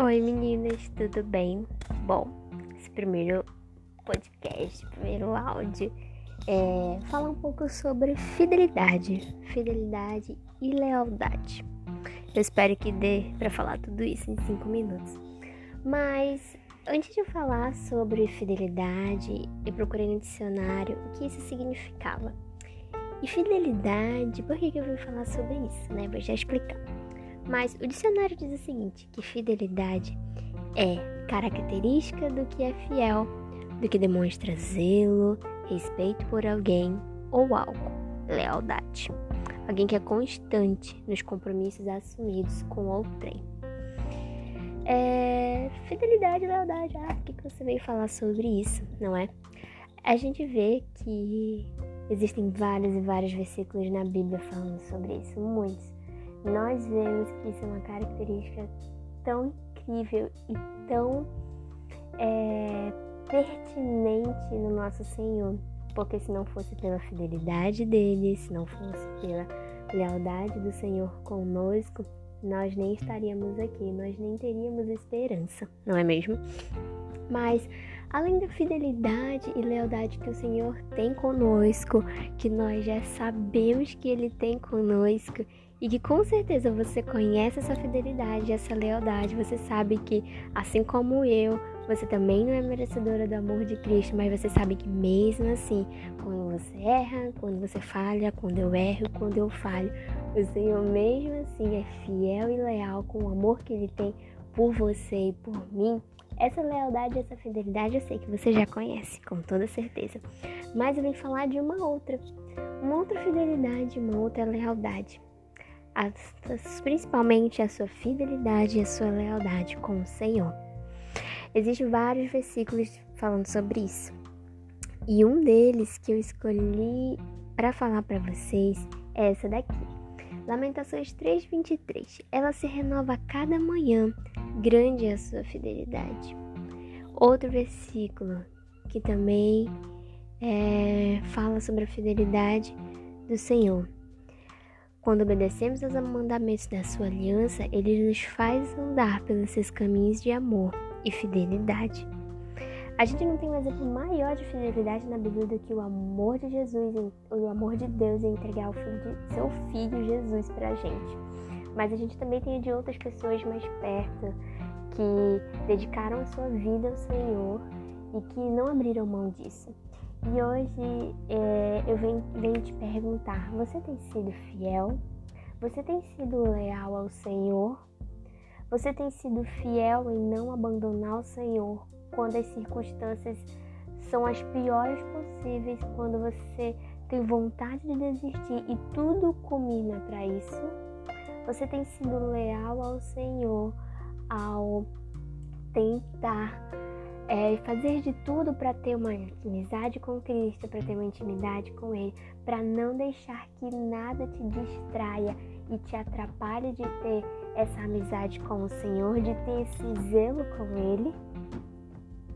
Oi meninas, tudo bem? Bom, esse primeiro podcast, primeiro áudio, é falar um pouco sobre fidelidade, fidelidade e lealdade. Eu espero que dê para falar tudo isso em cinco minutos. Mas antes de falar sobre fidelidade, eu procurei no dicionário o que isso significava. E fidelidade, por que eu vim falar sobre isso, né? Vou já explicar. Mas o dicionário diz o seguinte: que fidelidade é característica do que é fiel, do que demonstra zelo, respeito por alguém ou algo, lealdade. Alguém que é constante nos compromissos assumidos com outrem. É, fidelidade e lealdade, ah, por que, que você veio falar sobre isso, não é? A gente vê que existem vários e vários versículos na Bíblia falando sobre isso, muitos nós vemos que isso é uma característica tão incrível e tão é, pertinente no nosso Senhor. Porque se não fosse pela fidelidade dele, se não fosse pela lealdade do Senhor conosco, nós nem estaríamos aqui, nós nem teríamos esperança, não é mesmo? Mas além da fidelidade e lealdade que o Senhor tem conosco, que nós já sabemos que Ele tem conosco e que com certeza você conhece essa fidelidade, essa lealdade, você sabe que, assim como eu, você também não é merecedora do amor de Cristo, mas você sabe que mesmo assim, quando você erra, quando você falha, quando eu erro, quando eu falho, o Senhor mesmo assim é fiel e leal com o amor que Ele tem por você e por mim. Essa lealdade, essa fidelidade eu sei que você já conhece, com toda certeza. Mas eu vim falar de uma outra, uma outra fidelidade, uma outra lealdade principalmente a sua fidelidade e a sua lealdade com o Senhor. Existem vários versículos falando sobre isso. E um deles que eu escolhi para falar para vocês é essa daqui. Lamentações 3:23. Ela se renova a cada manhã, grande é a sua fidelidade. Outro versículo que também é, fala sobre a fidelidade do Senhor. Quando obedecemos aos mandamentos da sua aliança, ele nos faz andar pelos seus caminhos de amor e fidelidade. A gente não tem um exemplo maior de fidelidade na Bíblia do que o amor de Jesus, o amor de Deus em entregar o filho de, seu filho Jesus para a gente. Mas a gente também tem de outras pessoas mais perto que dedicaram a sua vida ao Senhor e que não abriram mão disso. E hoje é, eu venho, venho te perguntar: você tem sido fiel? Você tem sido leal ao Senhor? Você tem sido fiel em não abandonar o Senhor quando as circunstâncias são as piores possíveis, quando você tem vontade de desistir e tudo culmina para isso? Você tem sido leal ao Senhor ao tentar é, fazer de tudo para ter uma amizade com Cristo, para ter uma intimidade com Ele, para não deixar que nada te distraia e te atrapalhe de ter essa amizade com o Senhor, de ter esse zelo com Ele?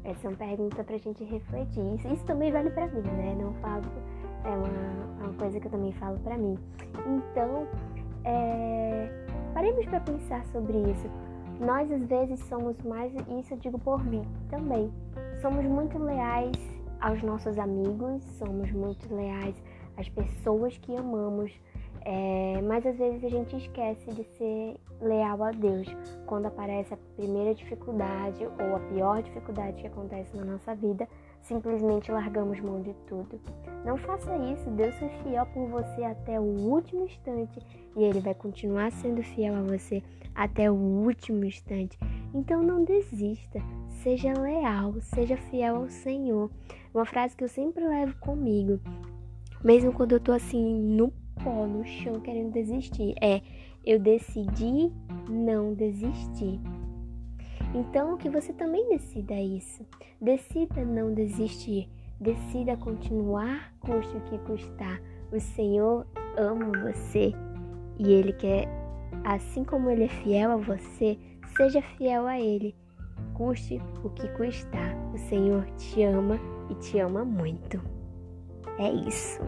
Essa é uma pergunta para a gente refletir. Isso, isso também vale para mim, né? Não falo, é uma, é uma coisa que eu também falo para mim. Então, é, paremos para pensar sobre isso nós às vezes somos mais, isso eu digo por mim também, somos muito leais aos nossos amigos, somos muito leais às pessoas que amamos, é, mas às vezes a gente esquece de ser leal a Deus quando aparece a primeira dificuldade ou a pior dificuldade que acontece na nossa vida simplesmente largamos mão de tudo. Não faça isso, Deus é fiel por você até o último instante e Ele vai continuar sendo fiel a você até o último instante. Então não desista, seja leal, seja fiel ao Senhor. Uma frase que eu sempre levo comigo, mesmo quando eu tô assim no pó, no chão, querendo desistir, é: eu decidi não desistir. Então, que você também decida isso. Decida não desistir. Decida continuar, custe o que custar. O Senhor ama você e Ele quer, assim como Ele é fiel a você, seja fiel a Ele. Custe o que custar. O Senhor te ama e te ama muito. É isso.